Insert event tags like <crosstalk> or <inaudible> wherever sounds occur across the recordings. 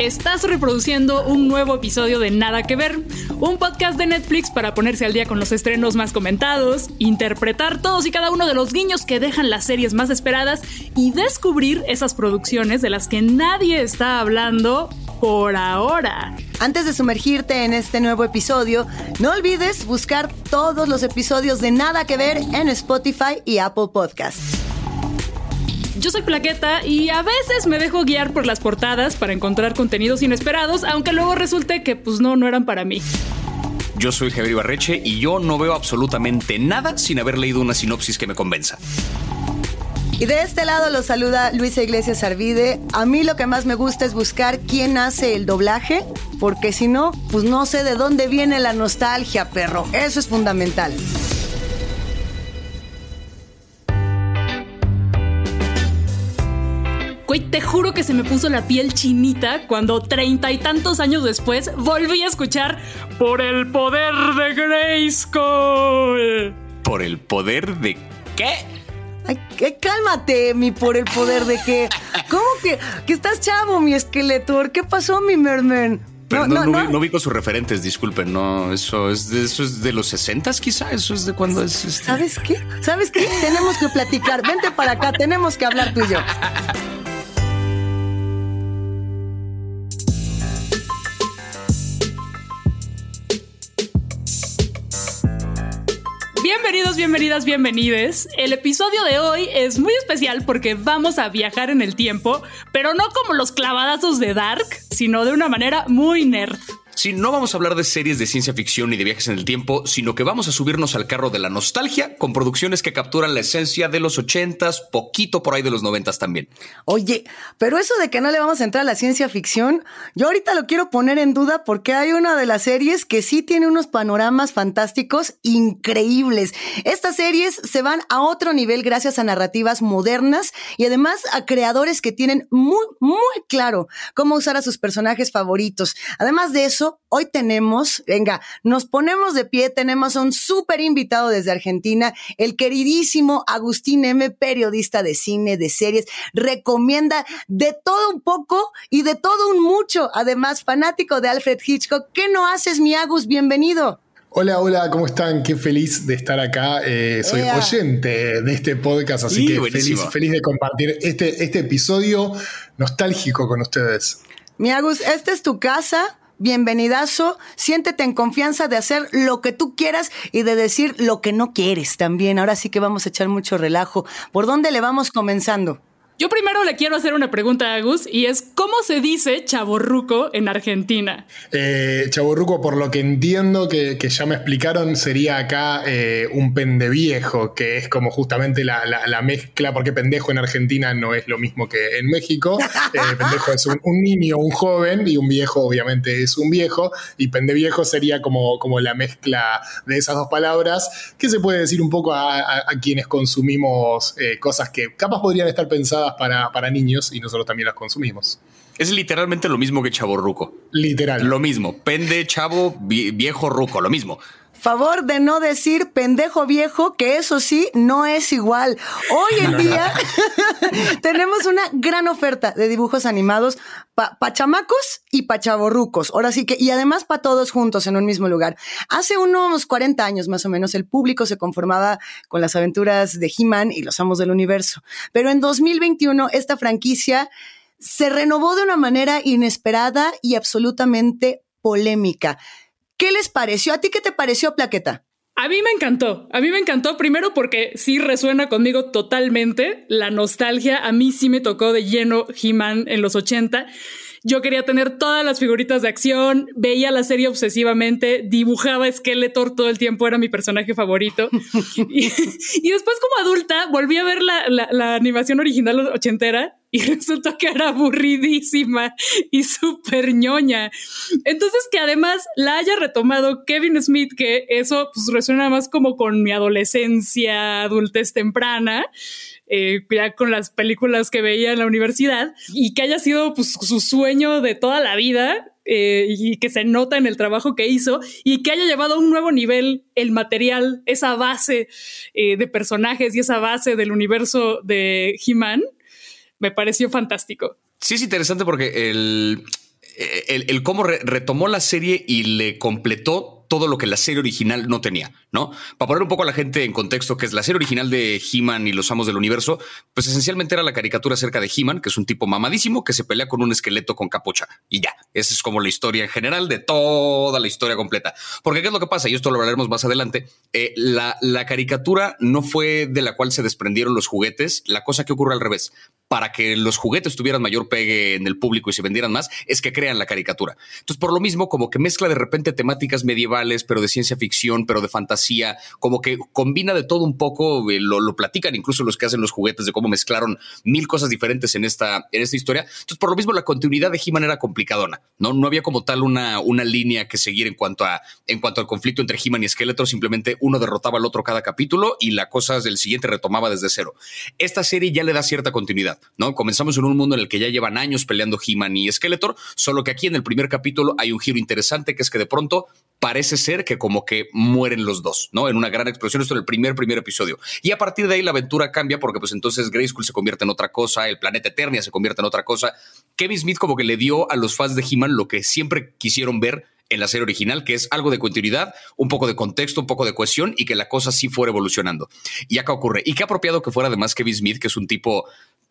Estás reproduciendo un nuevo episodio de Nada que Ver, un podcast de Netflix para ponerse al día con los estrenos más comentados, interpretar todos y cada uno de los guiños que dejan las series más esperadas y descubrir esas producciones de las que nadie está hablando por ahora. Antes de sumergirte en este nuevo episodio, no olvides buscar todos los episodios de Nada que Ver en Spotify y Apple Podcasts. Yo soy Plaqueta y a veces me dejo guiar por las portadas para encontrar contenidos inesperados, aunque luego resulte que pues no, no eran para mí. Yo soy Javier Barreche y yo no veo absolutamente nada sin haber leído una sinopsis que me convenza. Y de este lado lo saluda Luisa Iglesias Arvide. A mí lo que más me gusta es buscar quién hace el doblaje, porque si no, pues no sé de dónde viene la nostalgia, perro. Eso es fundamental. Güey, te juro que se me puso la piel chinita cuando treinta y tantos años después volví a escuchar Por el poder de Grayskull. ¿Por el poder de qué? Ay, cálmate, mi por el poder de qué. ¿Cómo que, que estás chavo, mi esqueletor? ¿Qué pasó, mi merman? Pero no, no, no, vi con sus referentes, disculpen, no, eso es de, eso es de los 60 quizá, eso es de cuando es... Este... ¿Sabes qué? ¿Sabes qué? tenemos que platicar, vente para acá, tenemos que hablar tú y yo. Bienvenidos, bienvenidas, bienvenides. El episodio de hoy es muy especial porque vamos a viajar en el tiempo, pero no como los clavadazos de Dark, sino de una manera muy nerd. Sí, no vamos a hablar de series de ciencia ficción ni de viajes en el tiempo, sino que vamos a subirnos al carro de la nostalgia con producciones que capturan la esencia de los ochentas, poquito por ahí de los noventas también. Oye, pero eso de que no le vamos a entrar a la ciencia ficción, yo ahorita lo quiero poner en duda porque hay una de las series que sí tiene unos panoramas fantásticos increíbles. Estas series se van a otro nivel gracias a narrativas modernas y además a creadores que tienen muy, muy claro cómo usar a sus personajes favoritos. Además de eso, hoy tenemos, venga, nos ponemos de pie, tenemos a un súper invitado desde Argentina, el queridísimo Agustín M., periodista de cine, de series, recomienda de todo un poco y de todo un mucho, además fanático de Alfred Hitchcock. ¿Qué no haces, mi Agus? Bienvenido. Hola, hola, ¿cómo están? Qué feliz de estar acá. Eh, soy oyente de este podcast, así que feliz, feliz de compartir este, este episodio nostálgico con ustedes. Mi Agus, esta es tu casa, bienvenidazo, siéntete en confianza de hacer lo que tú quieras y de decir lo que no quieres también. Ahora sí que vamos a echar mucho relajo. ¿Por dónde le vamos comenzando? Yo primero le quiero hacer una pregunta a Agus y es ¿cómo se dice chaborruco en Argentina? Eh, chaborruco, por lo que entiendo que, ya me explicaron, sería acá eh, un pendeviejo, que es como justamente la, mezcla, porque pendejo en Argentina no es lo mismo que en México. <laughs> Eh, pendejo es un, niño, un joven, y un viejo obviamente es un viejo, y pendeviejo sería como, como la mezcla de esas dos palabras, que se puede decir un poco a, a quienes consumimos eh, cosas que capaz podrían estar pensadas para, niños y nosotros también las consumimos. Es literalmente lo mismo que chavo ruco. Literal. Lo mismo. Pende, chavo, viejo ruco, lo mismo. Favor de no decir pendejo viejo, que eso sí no es igual. Hoy en día <laughs> tenemos una gran oferta de dibujos animados para chamacos y para chavorrucos. Ahora sí que, y además para todos juntos en un mismo lugar. Hace unos 40 años más o menos el público se conformaba con las aventuras de He-Man y los amos del universo. Pero en 2021 esta franquicia se renovó de una manera inesperada y absolutamente polémica. ¿Qué les pareció? ¿A ti qué te pareció, Plaqueta? A mí me encantó, a mí me encantó primero porque sí resuena conmigo totalmente la nostalgia, a mí sí me tocó de lleno He-Man en los 80. Yo quería tener todas las figuritas de acción, veía la serie obsesivamente, dibujaba Skeletor todo el tiempo, era mi personaje favorito. <laughs> <laughs> y, después como adulta volví a ver la, animación original ochentera <laughs> y resultó que era aburridísima y súper ñoña. Entonces que además la haya retomado Kevin Smith, que eso pues resuena más como con mi adolescencia, adultez temprana. Eh, ya con las películas que veía en la universidad y que haya sido pues, su sueño de toda la vida eh, y que se nota en el trabajo que hizo y que haya llevado a un nuevo nivel el material, esa base eh, de personajes y esa base del universo de He-Man, me pareció fantástico. Sí, es interesante porque el, eh, el, cómo retomó la serie y le completó todo lo que la serie original no tenía, ¿no? Para poner un poco a la gente en contexto, que es la serie original de He-Man y los Amos del Universo, pues esencialmente era la caricatura acerca de He-Man, que es un tipo mamadísimo que se pelea con un esqueleto con capucha. Y ya, esa es como la historia en general de toda la historia completa. Porque ¿qué es lo que pasa? Y esto lo hablaremos más adelante. Eh, la, la caricatura no fue de la cual se desprendieron los juguetes, la cosa que ocurre al revés para que los juguetes tuvieran mayor pegue en el público y se vendieran más, es que crean la caricatura. Entonces, por lo mismo, como que mezcla de repente temáticas medievales, pero de ciencia ficción, pero de fantasía, como que combina de todo un poco, eh, lo, lo, platican incluso los que hacen los juguetes de cómo mezclaron mil cosas diferentes en esta, en esta historia. Entonces, por lo mismo, la continuidad de He-Man era complicadona, ¿no? No había como tal una, una línea que seguir en cuanto, a, en cuanto al conflicto entre He-Man y Skeletor, simplemente uno derrotaba al otro cada capítulo y la cosa del siguiente retomaba desde cero. Esta serie ya le da cierta continuidad. ¿no? Comenzamos en un mundo en el que ya llevan años peleando He-Man y Skeletor, solo que aquí en el primer capítulo hay un giro interesante que es que de pronto parece ser que como que mueren los dos, ¿no? En una gran explosión, esto en el primer, primer episodio. Y a partir de ahí la aventura cambia porque pues entonces Grayskull se convierte en otra cosa, el planeta Eternia se convierte en otra cosa. Kevin Smith como que le dio a los fans de He-Man lo que siempre quisieron ver en la serie original, que es algo de continuidad, un poco de contexto, un poco de cohesión y que la cosa sí fuera evolucionando. Y acá ocurre. Y qué apropiado que fuera además Kevin Smith, que es un tipo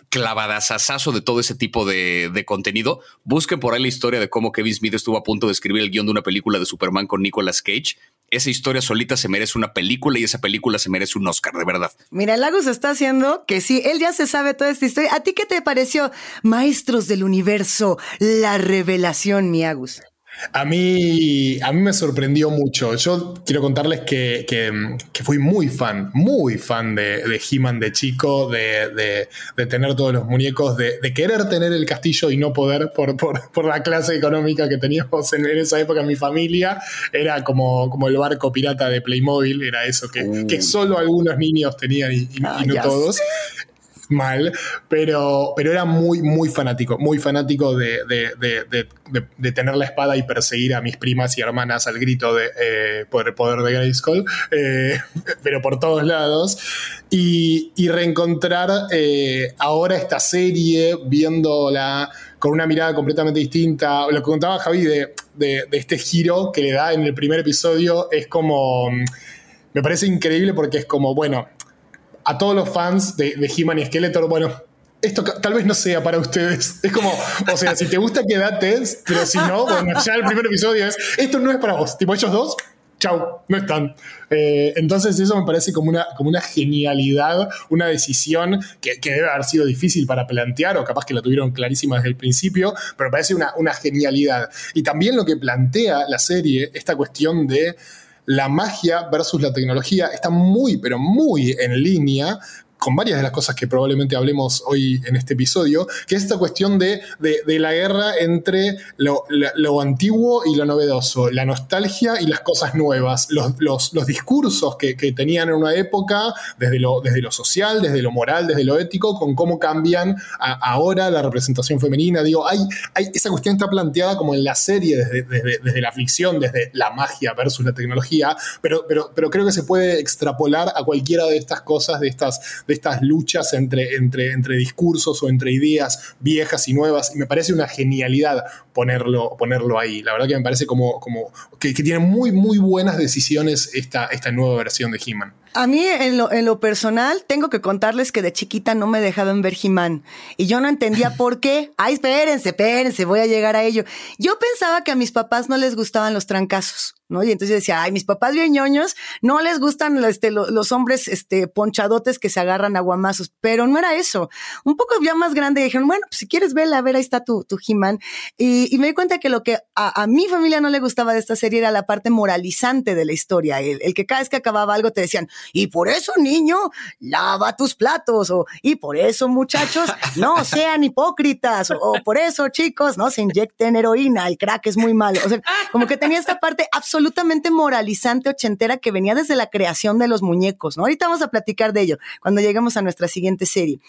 clavadasazo de todo ese tipo de, contenido. Busquen por ahí la historia de cómo Kevin Smith estuvo a punto de escribir el guion de una película de Superman con Nicolas Cage. Esa historia solita se merece una película y esa película se merece un Oscar, de verdad. Mira, Lagos está haciendo que sí, él ya se sabe toda esta historia. ¿A ti qué te pareció? Maestros del Universo, la revelación, mi Agus. A mí, a mí me sorprendió mucho. Yo quiero contarles que, fui muy fan, muy fan de, de He-Man de chico, de, tener todos los muñecos, de, querer tener el castillo y no poder por, por, la clase económica que teníamos en, esa época en mi familia. Era como, como el barco pirata de Playmobil, era eso que, uh. solo algunos niños tenían y, ah, no todos mal, pero, pero era muy, muy fanático, muy fanático de, tener la espada y perseguir a mis primas y hermanas al grito de eh, poder de Grayskull, eh, <laughs> pero por todos lados. Y, reencontrar eh, ahora esta serie, viéndola con una mirada completamente distinta. Lo que contaba Javi de, de, este giro que le da en el primer episodio es como. Me parece increíble porque es como, bueno, a todos los fans de, de He-Man y Skeletor, bueno, esto tal vez no sea para ustedes. Es como, o sea, si te gusta, quédate, pero si no, bueno, ya el primer episodio es, esto no es para vos. Tipo, ellos dos, chau, no están. Eh, entonces eso me parece como una, como una genialidad, una decisión que, debe haber sido difícil para plantear, o capaz que la tuvieron clarísima desde el principio, pero me parece una, una genialidad. Y también lo que plantea la serie, esta cuestión de la magia versus la tecnología está muy, pero muy en línea con varias de las cosas que probablemente hablemos hoy en este episodio, que es esta cuestión de, la guerra entre lo, antiguo y lo novedoso, la nostalgia y las cosas nuevas, los, discursos que, tenían en una época, desde lo, desde lo social, desde lo moral, desde lo ético, con cómo cambian ahora la representación femenina. Digo, hay, esa cuestión está planteada como en la serie, desde, desde, la ficción, desde la magia versus la tecnología, pero, pero, pero creo que se puede extrapolar a cualquiera de estas cosas, de estas de estas luchas entre, entre, entre discursos o entre ideas viejas y nuevas. Y me parece una genialidad ponerlo, ponerlo ahí. La verdad que me parece como, como que, tiene muy, muy buenas decisiones esta, esta nueva versión de He-Man. A mí, en lo, en lo, personal, tengo que contarles que de chiquita no me dejaban ver He-Man. Y yo no entendía <laughs> por qué. Ay, espérense, espérense, voy a llegar a ello. Yo pensaba que a mis papás no les gustaban los trancazos. ¿no? Y entonces decía, ay, mis papás bien ñoños, no les gustan este, los, hombres este, ponchadotes que se agarran aguamazos, pero no era eso. Un poco ya más grande dijeron, bueno, pues si quieres verla, a ver, ahí está tu, tu He-Man. Y, me di cuenta que lo que a, mi familia no le gustaba de esta serie era la parte moralizante de la historia, el, el, que cada vez que acababa algo te decían, y por eso, niño, lava tus platos, o y por eso, muchachos, <laughs> no sean hipócritas, o, por eso, chicos, no se inyecten heroína, el crack es muy malo. O sea, como que tenía esta parte absolutamente absolutamente moralizante ochentera que venía desde la creación de los muñecos, ¿no? Ahorita vamos a platicar de ello cuando lleguemos a nuestra siguiente serie.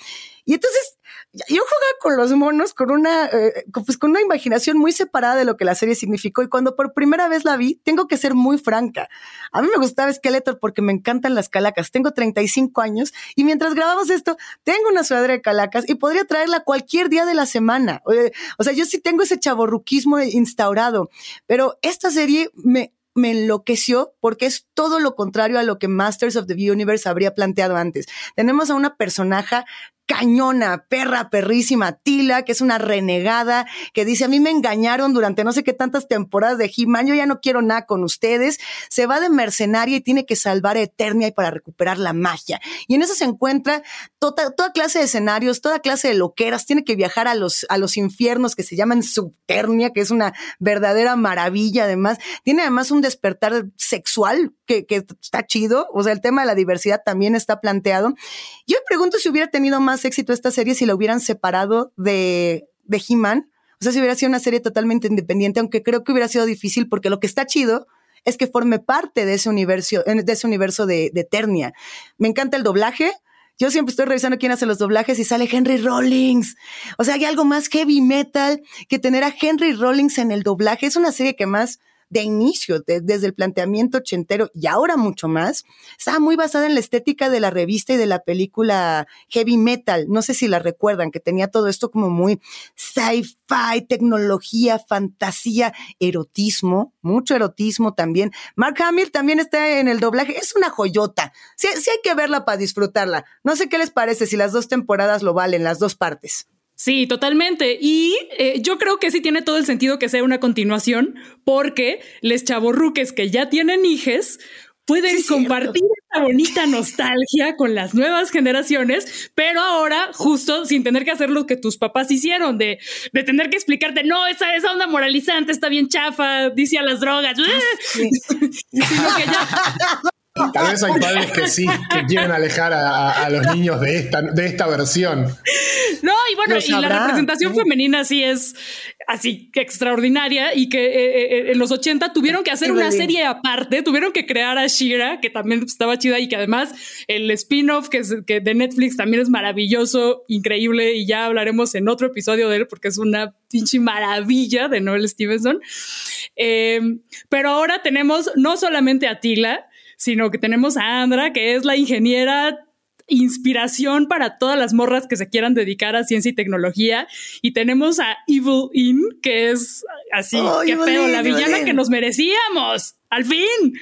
Y entonces yo jugaba con los monos con una, eh, pues con una imaginación muy separada de lo que la serie significó. Y cuando por primera vez la vi, tengo que ser muy franca. A mí me gustaba Skeletor porque me encantan las calacas. Tengo 35 años y mientras grabamos esto, tengo una sudadera de calacas y podría traerla cualquier día de la semana. O sea, yo sí tengo ese chaborruquismo instaurado, pero esta serie me, me enloqueció porque es todo lo contrario a lo que Masters of the Universe habría planteado antes. Tenemos a una personaje cañona, perra, perrísima, Tila, que es una renegada, que dice, a mí me engañaron durante no sé qué tantas temporadas de He-Man, yo ya no quiero nada con ustedes, se va de mercenaria y tiene que salvar a Eternia y para recuperar la magia. Y en eso se encuentra toda, toda clase de escenarios, toda clase de loqueras, tiene que viajar a los, a los infiernos que se llaman Subternia, que es una verdadera maravilla además. Tiene además un despertar sexual que, está chido, o sea, el tema de la diversidad también está planteado. Yo me pregunto si hubiera tenido más éxito esta serie si la hubieran separado de, de He-Man. O sea, si hubiera sido una serie totalmente independiente, aunque creo que hubiera sido difícil porque lo que está chido es que forme parte de ese universo, de ese universo de, de Eternia. Me encanta el doblaje. Yo siempre estoy revisando quién hace los doblajes y sale Henry Rollins. O sea, hay algo más heavy metal que tener a Henry Rollins en el doblaje. Es una serie que más de inicio, desde el planteamiento ochentero y ahora mucho más, estaba muy basada en la estética de la revista y de la película Heavy Metal. No sé si la recuerdan, que tenía todo esto como muy sci-fi, tecnología, fantasía, erotismo, mucho erotismo también. Mark Hamill también está en el doblaje, es una joyota. Sí, sí hay que verla para disfrutarla. No sé qué les parece si las dos temporadas lo valen, las dos partes. Sí, totalmente. Y eh, yo creo que sí tiene todo el sentido que sea una continuación, porque les chavorruques que ya tienen hijes pueden compartir esta bonita nostalgia con las nuevas generaciones, pero ahora justo sin tener que hacer lo que tus papás hicieron, de, de tener que explicarte, no, esa, esa onda moralizante está bien chafa, dice a las drogas, <laughs> sino que ya <laughs> Tal vez hay padres que sí, que quieren alejar a, los niños de esta, de esta versión. No, y bueno, y la representación femenina sí es así extraordinaria y que eh, eh, en los 80 tuvieron que hacer una serie aparte, tuvieron que crear a Shira, que también estaba chida y que además el spin-off que, que de Netflix también es maravilloso, increíble y ya hablaremos en otro episodio de él porque es una pinche maravilla de Noel Stevenson. Eh, pero ahora tenemos no solamente a Tila, sino que tenemos a Andra, que es la ingeniera inspiración para todas las morras que se quieran dedicar a ciencia y tecnología. Y tenemos a Evil In, que es así, oh, qué feo, la villana que nos merecíamos. Al fin.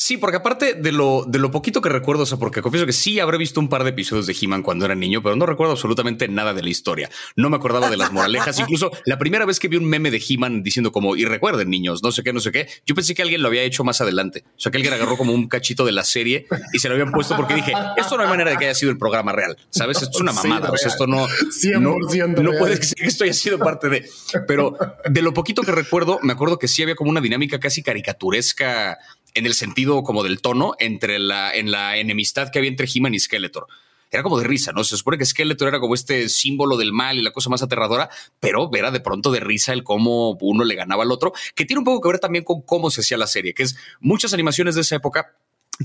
Sí, porque aparte de lo, de lo poquito que recuerdo, o sea, porque confieso que sí habré visto un par de episodios de He-Man cuando era niño, pero no recuerdo absolutamente nada de la historia. No me acordaba de las moralejas. <laughs> Incluso la primera vez que vi un meme de He-Man diciendo como, y recuerden niños, no sé qué, no sé qué, yo pensé que alguien lo había hecho más adelante. O sea, que alguien agarró como un cachito de la serie y se lo habían puesto porque dije, esto no hay manera de que haya sido el programa real. ¿Sabes? Esto es una mamada. o sea, esto no, no, no puede ser que esto haya sido parte de. Pero de lo poquito que recuerdo, me acuerdo que sí había como una dinámica casi caricaturesca en el sentido como del tono entre la, en la enemistad que había entre He-Man y Skeletor. Era como de risa, ¿no? Se supone que Skeletor era como este símbolo del mal y la cosa más aterradora, pero era de pronto de risa el cómo uno le ganaba al otro, que tiene un poco que ver también con cómo se hacía la serie, que es muchas animaciones de esa época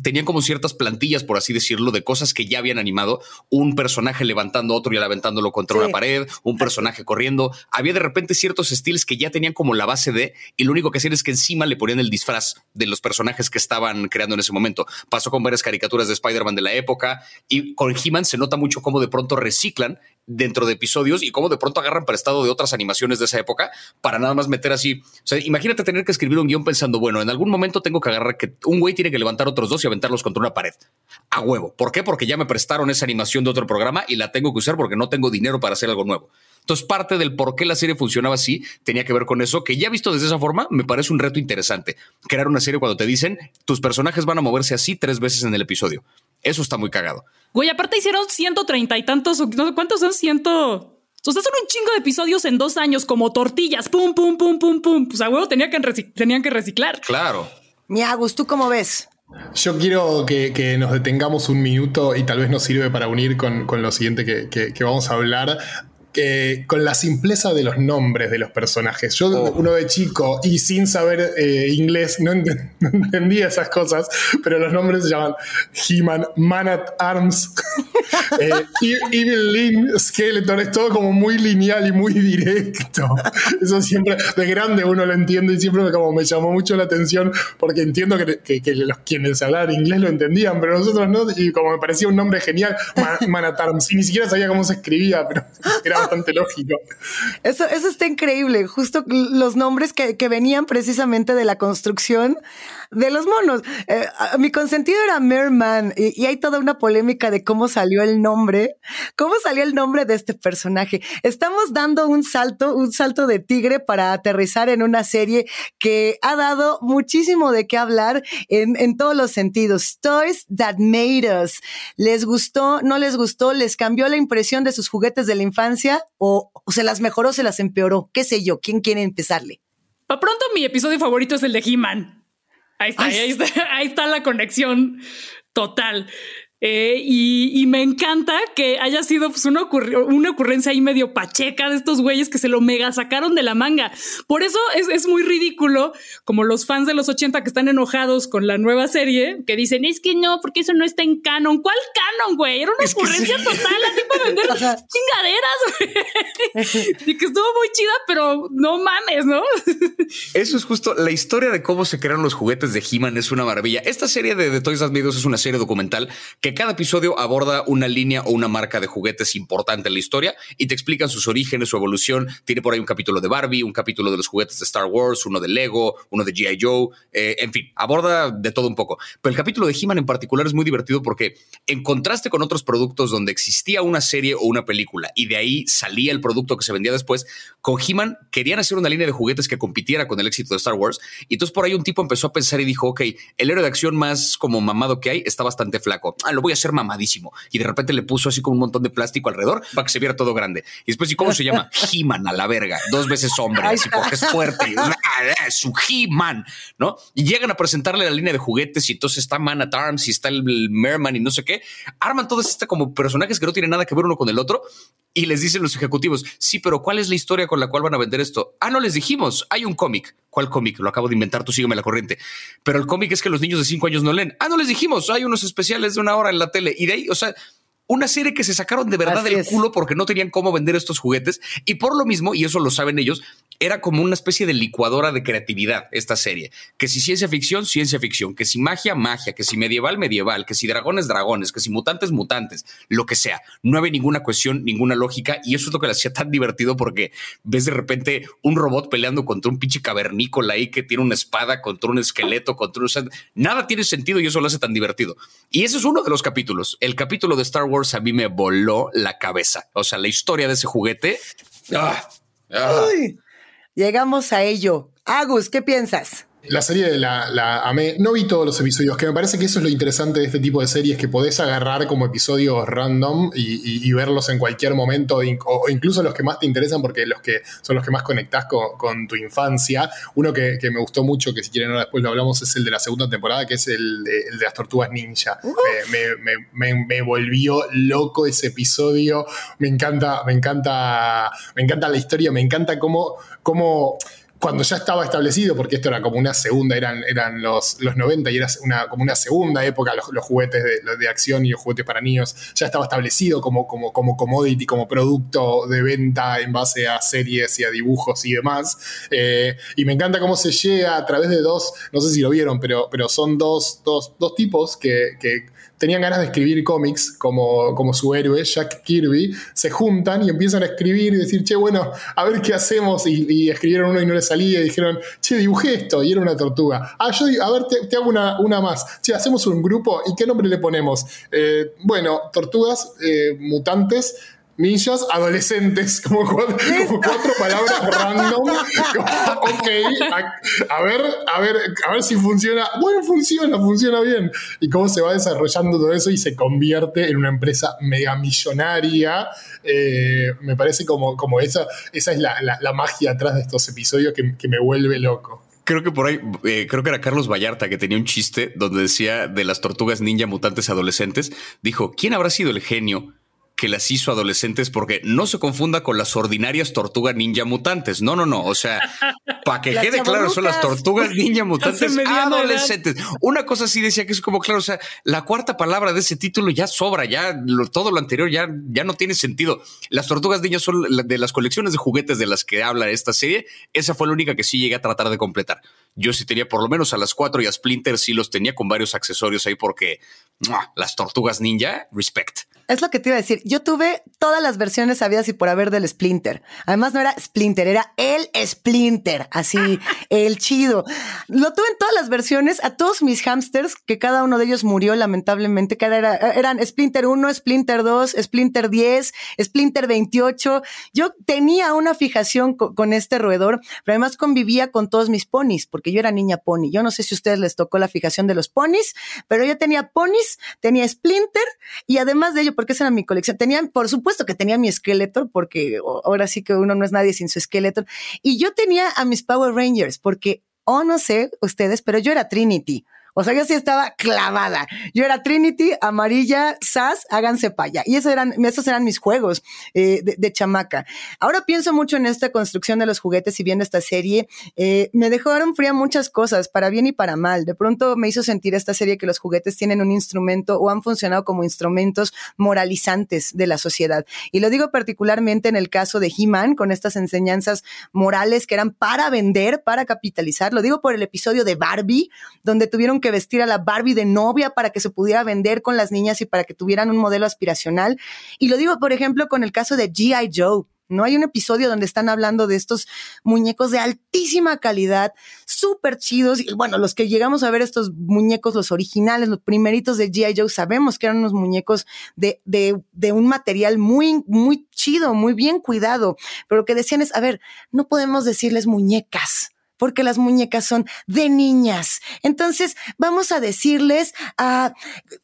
tenían como ciertas plantillas, por así decirlo, de cosas que ya habían animado. Un personaje levantando otro y aventándolo contra una pared, un personaje corriendo. Había de repente ciertos estilos que ya tenían como la base de, y lo único que hacían es que encima le ponían el disfraz de los personajes que estaban creando en ese momento. Pasó con varias caricaturas de Spider-Man de la época y con He-Man se nota mucho cómo de pronto reciclan dentro de episodios y cómo de pronto agarran prestado de otras animaciones de esa época para nada más meter así. O sea, imagínate tener que escribir un guion pensando, bueno, en algún momento tengo que agarrar que un güey tiene que levantar otros dos y aventarlos contra una pared. A huevo. ¿Por qué? Porque ya me prestaron esa animación de otro programa y la tengo que usar porque no tengo dinero para hacer algo nuevo. Entonces, parte del por qué la serie funcionaba así tenía que ver con eso, que ya visto desde esa forma, me parece un reto interesante. Crear una serie cuando te dicen tus personajes van a moverse así tres veces en el episodio. Eso está muy cagado. Güey, aparte hicieron 130 y tantos, ¿cuántos son? Ciento... O sea, son un chingo de episodios en dos años, como tortillas, pum, pum, pum, pum, pum. Pues a huevo tenía que tenían que reciclar. Claro. Agus, ¿tú cómo ves? Yo quiero que, nos detengamos un minuto y tal vez nos sirve para unir con, lo siguiente que, vamos a hablar. Con la simpleza de los nombres de los personajes. Yo, oh. uno de chico y sin saber eh, inglés, no, <laughs> entendía esas cosas, pero los nombres se llaman He-Man, Man at Arms, <laughs> Eh, Evil Lynn Skeleton es todo como muy lineal y muy directo. Eso siempre, de grande uno lo entiende y siempre como me llamó mucho la atención porque entiendo que, los quienes hablaban inglés lo entendían, pero nosotros no. Y como me parecía un nombre genial, Manatarm, ni siquiera sabía cómo se escribía, pero era bastante lógico. Eso, eso está increíble. Justo los nombres que, que venían precisamente de la construcción de los monos. Eh, mi consentido era Merman y, hay toda una polémica de cómo salió el nombre, cómo salió el nombre de este personaje. Estamos dando un salto, un salto de tigre para aterrizar en una serie que ha dado muchísimo de qué hablar en, en todos los sentidos. Toys That Made Us. ¿Les gustó? ¿No les gustó? ¿Les cambió la impresión de sus juguetes de la infancia? ¿O, o se las mejoró, se las empeoró? ¿Qué sé yo? ¿Quién quiere empezarle? Para pronto mi episodio favorito es el de He-Man. Ahí está, ahí está, <laughs> ahí está la conexión total. Eh, y, me encanta que haya sido pues, una, una, ocurrencia ahí medio pacheca de estos güeyes que se lo mega sacaron de la manga. Por eso es, es, muy ridículo, como los fans de los 80 que están enojados con la nueva serie, que dicen, es que no, porque eso no está en canon. ¿Cuál canon, güey? Era una ocurrencia total, así para <laughs> vender chingaderas, <laughs> y que estuvo muy chida, pero no mames, ¿no? <laughs> eso es justo la historia de cómo se crearon los juguetes de He-Man es una maravilla. Esta serie de, de Toys R Us es una serie documental que cada episodio aborda una línea o una marca de juguetes importante en la historia y te explican sus orígenes, su evolución. Tiene por ahí un capítulo de Barbie, un capítulo de los juguetes de Star Wars, uno de Lego, uno de G.I. Joe, eh, en fin, aborda de todo un poco. Pero el capítulo de He-Man en particular es muy divertido porque en contraste con otros productos donde existía una serie o una película y de ahí salía el producto que se vendía después, con He-Man querían hacer una línea de juguetes que compitiera con el éxito de Star Wars y entonces por ahí un tipo empezó a pensar y dijo, ok, el héroe de acción más como mamado que hay está bastante flaco. Lo voy a hacer mamadísimo. Y de repente le puso así como un montón de plástico alrededor para que se viera todo grande. Y después, ¿y cómo se llama? <laughs> He-Man a la verga. Dos veces hombre, así porque es fuerte. Ah, su He-Man, ¿no? Y llegan a presentarle la línea de juguetes y entonces está Man at Arms y está el Merman y no sé qué. Arman todos este como personajes que no tienen nada que ver uno con el otro y les dicen los ejecutivos, sí, pero ¿cuál es la historia con la cual van a vender esto? Ah, no les dijimos, hay un cómic. ¿Cuál cómic? Lo acabo de inventar, tú sígueme la corriente. Pero el cómic es que los niños de cinco años no leen. Ah, no les dijimos, hay unos especiales de una hora en la tele. Y de ahí, o sea, una serie que se sacaron de verdad del culo porque no tenían cómo vender estos juguetes. Y por lo mismo, y eso lo saben ellos, era como una especie de licuadora de creatividad esta serie. Que si ciencia ficción, ciencia ficción. Que si magia, magia. Que si medieval, medieval. Que si dragones, dragones. Que si mutantes, mutantes. Lo que sea. No había ninguna cuestión, ninguna lógica. Y eso es lo que le hacía tan divertido porque ves de repente un robot peleando contra un pinche cavernícola ahí que tiene una espada contra un esqueleto, contra un... nada tiene sentido y eso lo hace tan divertido. Y ese es uno de los capítulos. El capítulo de Star Wars a mí me voló la cabeza. O sea, la historia de ese juguete... ¡ah! ¡Ah! Llegamos a ello. Agus, ¿qué piensas? La serie la, la, amé. No vi todos los episodios, que me parece que eso es lo interesante de este tipo de series, que podés agarrar como episodios random y, verlos en cualquier momento, o, incluso los que más te interesan, porque los que son los que más conectás con, tu infancia. Uno que, me gustó mucho, que si quieren ahora después lo hablamos, es el de la segunda temporada, que es el de, las tortugas ninja. Me, volvió loco ese episodio. Me encanta, me encanta, me encanta la historia, me encanta cómo, cómo cuando ya estaba establecido, porque esto era como una segunda, eran, eran los, los 90 y era una, como una segunda época, los, juguetes de, acción y los juguetes para niños, ya estaba establecido como, como, como commodity, como producto de venta en base a series y a dibujos y demás. Eh, y me encanta cómo se llega a través de dos, no sé si lo vieron, pero, pero son dos, dos, dos tipos que tenían ganas de escribir cómics como, como su héroe, Jack Kirby, se juntan y empiezan a escribir y decir, che, bueno, a ver qué hacemos. Y, escribieron uno y no le salía y dijeron, che, dibujé esto y era una tortuga. Ah, yo, a ver, te, hago una, una, más. Che, hacemos un grupo y qué nombre le ponemos. Eh, bueno, tortugas eh, mutantes ninjas adolescentes, como cuatro, palabras random. <laughs> ok, a, ver, a ver, a ver si funciona. Bueno, funciona, funciona bien. Y cómo se va desarrollando todo eso y se convierte en una empresa mega millonaria. Eh, me parece como, como esa, esa es la, magia atrás de estos episodios que, me vuelve loco. Creo que por ahí, eh, creo que era Carlos Vallarta que tenía un chiste donde decía de las tortugas ninja mutantes adolescentes. Dijo, ¿quién habrá sido el genio que las hizo adolescentes porque no se confunda con las ordinarias tortugas ninja mutantes. No, no, no. O sea, <laughs> para que quede claro, son las tortugas ninja <laughs> mutantes adolescentes. Una cosa sí decía que es como claro, o sea, la cuarta palabra de ese título ya sobra, ya todo lo anterior ya, ya no tiene sentido. Las tortugas ninja son de las colecciones de juguetes de las que habla esta serie. Esa fue la única que sí llegué a tratar de completar. Yo sí tenía por lo menos a las cuatro y a Splinter sí los tenía con varios accesorios ahí porque las tortugas ninja, respect. Es lo que te iba a decir. Yo tuve todas las versiones habidas y por haber del Splinter. Además, no era Splinter, era el Splinter, así, <laughs> el chido. Lo tuve en todas las versiones, a todos mis hamsters, que cada uno de ellos murió lamentablemente, que era, eran Splinter 1, Splinter 2, Splinter 10, Splinter 28. Yo tenía una fijación con, este roedor, pero además convivía con todos mis ponis, porque yo era niña pony. Yo no sé si a ustedes les tocó la fijación de los ponis, pero yo tenía ponis, tenía Splinter y además de ello, porque esa era mi colección. Tenía, por supuesto que tenía mi Skeletor, porque ahora sí que uno no es nadie sin su Skeletor. Y yo tenía a mis Power Rangers, porque, oh, no sé ustedes, pero yo era Trinity. O sea, yo sí estaba clavada. Yo era Trinity, amarilla, SAS, háganse paya. Y esos eran, esos eran mis juegos eh, de, chamaca. Ahora pienso mucho en esta construcción de los juguetes y viendo esta serie. Eh, me dejaron fría muchas cosas, para bien y para mal. De pronto me hizo sentir esta serie que los juguetes tienen un instrumento o han funcionado como instrumentos moralizantes de la sociedad. Y lo digo particularmente en el caso de He-Man, con estas enseñanzas morales que eran para vender, para capitalizar. Lo digo por el episodio de Barbie, donde tuvieron que vestir a la Barbie de novia para que se pudiera vender con las niñas y para que tuvieran un modelo aspiracional. Y lo digo, por ejemplo, con el caso de G.I. Joe. No hay un episodio donde están hablando de estos muñecos de altísima calidad, súper chidos. Y bueno, los que llegamos a ver estos muñecos, los originales, los primeritos de G.I. Joe, sabemos que eran unos muñecos de, de, de un material muy, muy chido, muy bien cuidado. Pero lo que decían es, a ver, no podemos decirles muñecas porque las muñecas son de niñas. Entonces, vamos a decirles a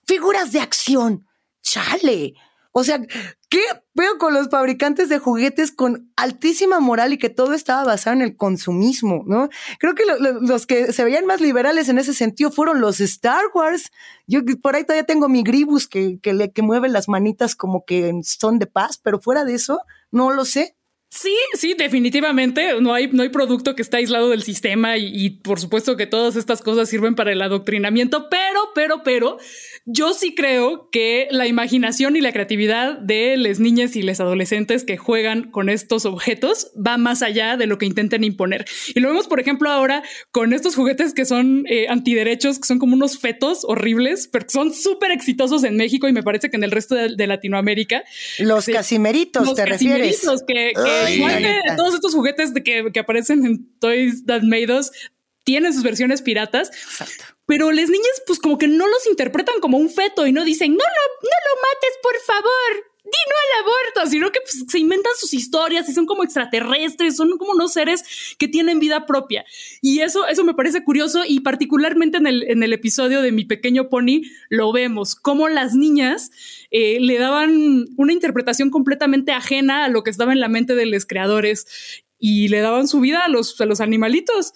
figuras de acción. Chale. O sea, ¿qué veo con los fabricantes de juguetes con altísima moral y que todo estaba basado en el consumismo, ¿no? Creo que los que se veían más liberales en ese sentido fueron los Star Wars. Yo por ahí todavía tengo mi Gribus que, que mueve las manitas como que son de paz, pero fuera de eso, no lo sé. Sí, sí, definitivamente. No hay, no hay producto que está aislado del sistema y, y, por supuesto que todas estas cosas sirven para el adoctrinamiento, pero, pero, pero, yo sí creo que la imaginación y la creatividad de las niñas y los adolescentes que juegan con estos objetos va más allá de lo que intenten imponer. Y lo vemos, por ejemplo, ahora con estos juguetes que son eh, antiderechos, que son como unos fetos horribles, pero son súper exitosos en México y me parece que en el resto de, Latinoamérica. Los casimeritos, ¿te refieres? Que, que todos estos juguetes que, que aparecen en Toys That Made Us tienen sus versiones piratas. Exacto. Pero las niñas, pues como que no los interpretan como un feto y no dicen, no, no, no lo mates, por favor. Di no al aborto, sino que pues, se inventan sus historias y son como extraterrestres, son como unos seres que tienen vida propia. Y eso, eso me parece curioso y particularmente en el, en el episodio de Mi Pequeño Pony lo vemos, como las niñas eh, le daban una interpretación completamente ajena a lo que estaba en la mente de los creadores y le daban su vida a los, a los animalitos.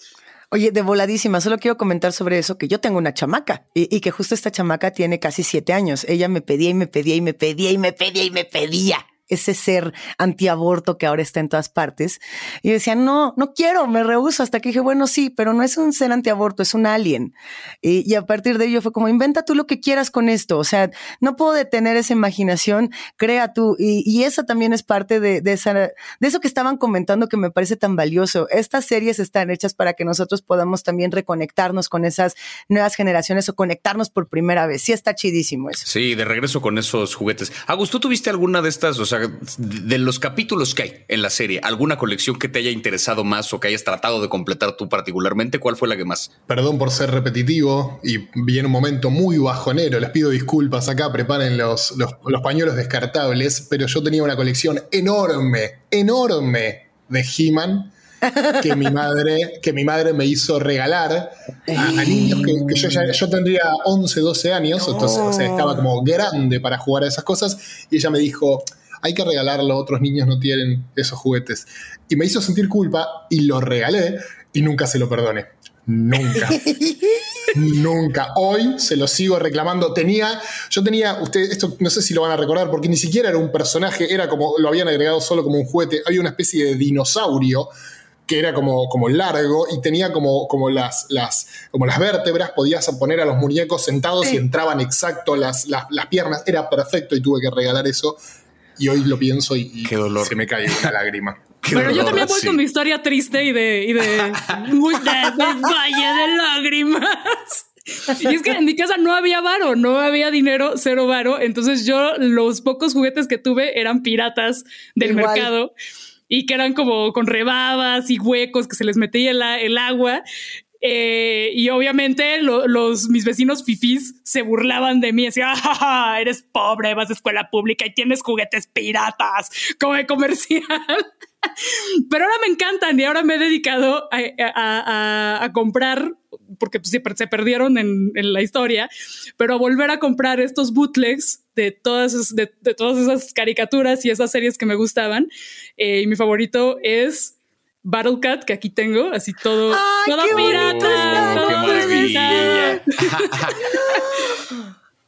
Oye, de voladísima, solo quiero comentar sobre eso, que yo tengo una chamaca y, que justo esta chamaca tiene casi siete años. Ella me pedía y me pedía y me pedía y me pedía y me pedía ese ser antiaborto que ahora está en todas partes. Y decía, no, no quiero, me rehuso. Hasta que dije, bueno, sí, pero no es un ser antiaborto, es un alien. Y, a partir de ello fue como, inventa tú lo que quieras con esto. O sea, no puedo detener esa imaginación, crea tú. Y, y esa también es parte de, de, esa, de eso que estaban comentando que me parece tan valioso. Estas series están hechas para que nosotros podamos también reconectarnos con esas nuevas generaciones o conectarnos por primera vez. Sí, está chidísimo eso. Sí, de regreso con esos juguetes. Augusto, ¿tuviste alguna de estas? O sea, de los capítulos que hay en la serie, ¿alguna colección que te haya interesado más o que hayas tratado de completar tú particularmente? ¿Cuál fue la que más? Perdón por ser repetitivo y viene un momento muy bajonero, les pido disculpas acá, preparen los, los, los pañuelos descartables, pero yo tenía una colección enorme, enorme de He-Man que mi madre, que mi madre me hizo regalar a, niños que, yo, ya, yo tendría 11, 12 años, entonces estaba como grande para jugar a esas cosas, y ella me dijo, hay que regalarlo, otros niños no tienen esos juguetes. Y me hizo sentir culpa y lo regalé y nunca se lo perdoné. Nunca. <laughs> Nunca. Hoy se lo sigo reclamando. Tenía, yo tenía, usted, esto no sé si lo van a recordar, porque ni siquiera era un personaje, era como, lo habían agregado solo como un juguete. Había una especie de dinosaurio que era como, como largo y tenía como, como, las, las, como las vértebras, podías poner a los muñecos sentados y entraban exacto las, las, piernas. Era perfecto y tuve que regalar eso. Y hoy lo pienso y, se me cae una lágrima. <laughs> Pero yo también voy con mi historia triste y de, y <laughs> de, valle de lágrimas. Y es que en mi casa no había varo, no había dinero, cero varo. Entonces yo los pocos juguetes que tuve eran piratas del mercado y que eran como con rebabas y huecos que se les metía el, agua. Eh, y obviamente los mis vecinos fifís se burlaban de mí, decían, ah, eres pobre, vas a escuela pública y tienes juguetes piratas, como de comercial. <laughs> Pero ahora me encantan y ahora me he dedicado a, comprar, porque pues, se perdieron en, la historia, pero a volver a comprar estos bootlegs de todas, de, todas esas caricaturas y esas series que me gustaban. Eh, y mi favorito es Battle Cat, que aquí tengo, así todo, todo pirata. <laughs>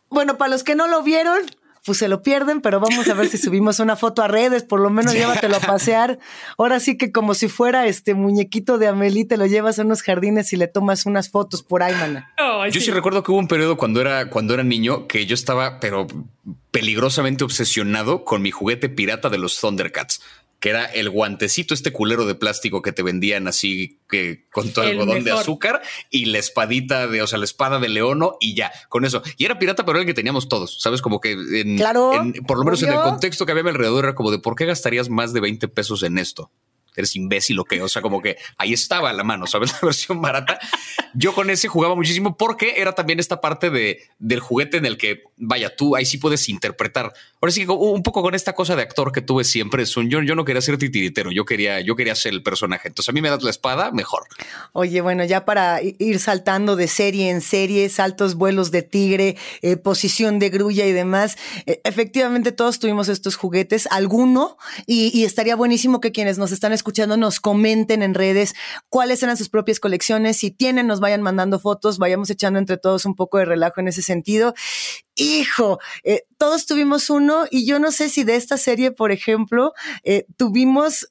bueno, para los que no lo vieron, pues se lo pierden, pero vamos a ver si subimos una foto a redes, por lo menos llévatelo a pasear. Ahora sí que como si fuera este muñequito de Amelie, te lo llevas a unos jardines y le tomas unas fotos por ahí, mana. yo sí. recuerdo que hubo un periodo cuando era, cuando era niño que yo estaba, pero peligrosamente obsesionado con mi juguete pirata de los Thundercats que era el guantecito, este culero de plástico que te vendían así que con todo el algodón de azúcar y la espadita de, o sea, la espada de leono y ya, con eso. Y era pirata, pero era el que teníamos todos, ¿sabes? Como que en, claro, por lo menos en el contexto que había alrededor era como de por qué gastarías más de 20 pesos en esto eres imbécil o qué. O sea, como que ahí estaba la mano, ¿sabes? <laughs> La versión barata. Yo con ese jugaba muchísimo porque era también esta parte de, del juguete en el que, vaya, tú ahí sí puedes interpretar. Ahora sí, un poco con esta cosa de actor que tuve siempre, es un, yo, yo no quería ser titiritero, yo quería, yo quería ser el personaje. Entonces a mí me das la espada, mejor. Oye, bueno, ya para ir saltando de serie en serie, saltos, vuelos de tigre, eh, posición de grulla y demás, eh, efectivamente todos tuvimos estos juguetes, alguno, y, y estaría buenísimo que quienes nos están escuchando escuchando nos comenten en redes cuáles eran sus propias colecciones. Si tienen, nos vayan mandando fotos, vayamos echando entre todos un poco de relajo en ese sentido. Hijo, eh, todos tuvimos uno y yo no sé si de esta serie, por ejemplo, eh, tuvimos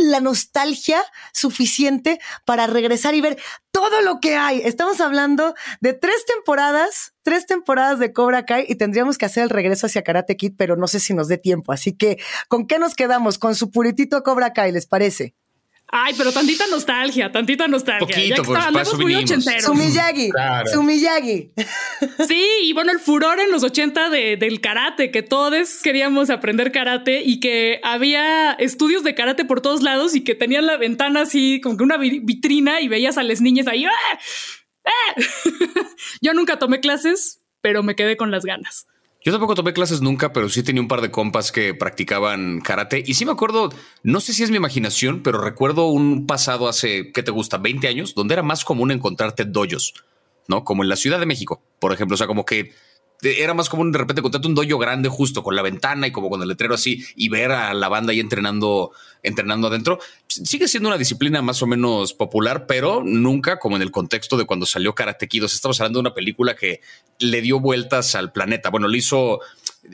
la nostalgia suficiente para regresar y ver todo lo que hay. Estamos hablando de tres temporadas, tres temporadas de Cobra Kai y tendríamos que hacer el regreso hacia Karate Kid, pero no sé si nos dé tiempo. Así que, ¿con qué nos quedamos? Con su puritito Cobra Kai, ¿les parece? Ay, pero tantita nostalgia, tantita nostalgia. Poquito, ya que por muy Su Miyagi, su Miyagi. Sí, y bueno, el furor en los 80 de, del karate, que todos queríamos aprender karate y que había estudios de karate por todos lados y que tenían la ventana así como que una vitrina y veías a las niñas ahí. ¡Ah! ¡Ah! <laughs> Yo nunca tomé clases, pero me quedé con las ganas. Yo tampoco tomé clases nunca, pero sí tenía un par de compas que practicaban karate. Y sí me acuerdo, no sé si es mi imaginación, pero recuerdo un pasado hace, ¿qué te gusta? 20 años, donde era más común encontrarte doyos, ¿no? Como en la Ciudad de México, por ejemplo. O sea, como que era más común de repente encontrarte un dojo grande justo con la ventana y como con el letrero así y ver a la banda ahí entrenando, entrenando adentro. Sigue siendo una disciplina más o menos popular, pero nunca como en el contexto de cuando salió Karate. Estamos hablando de una película que le dio vueltas al planeta. Bueno, le hizo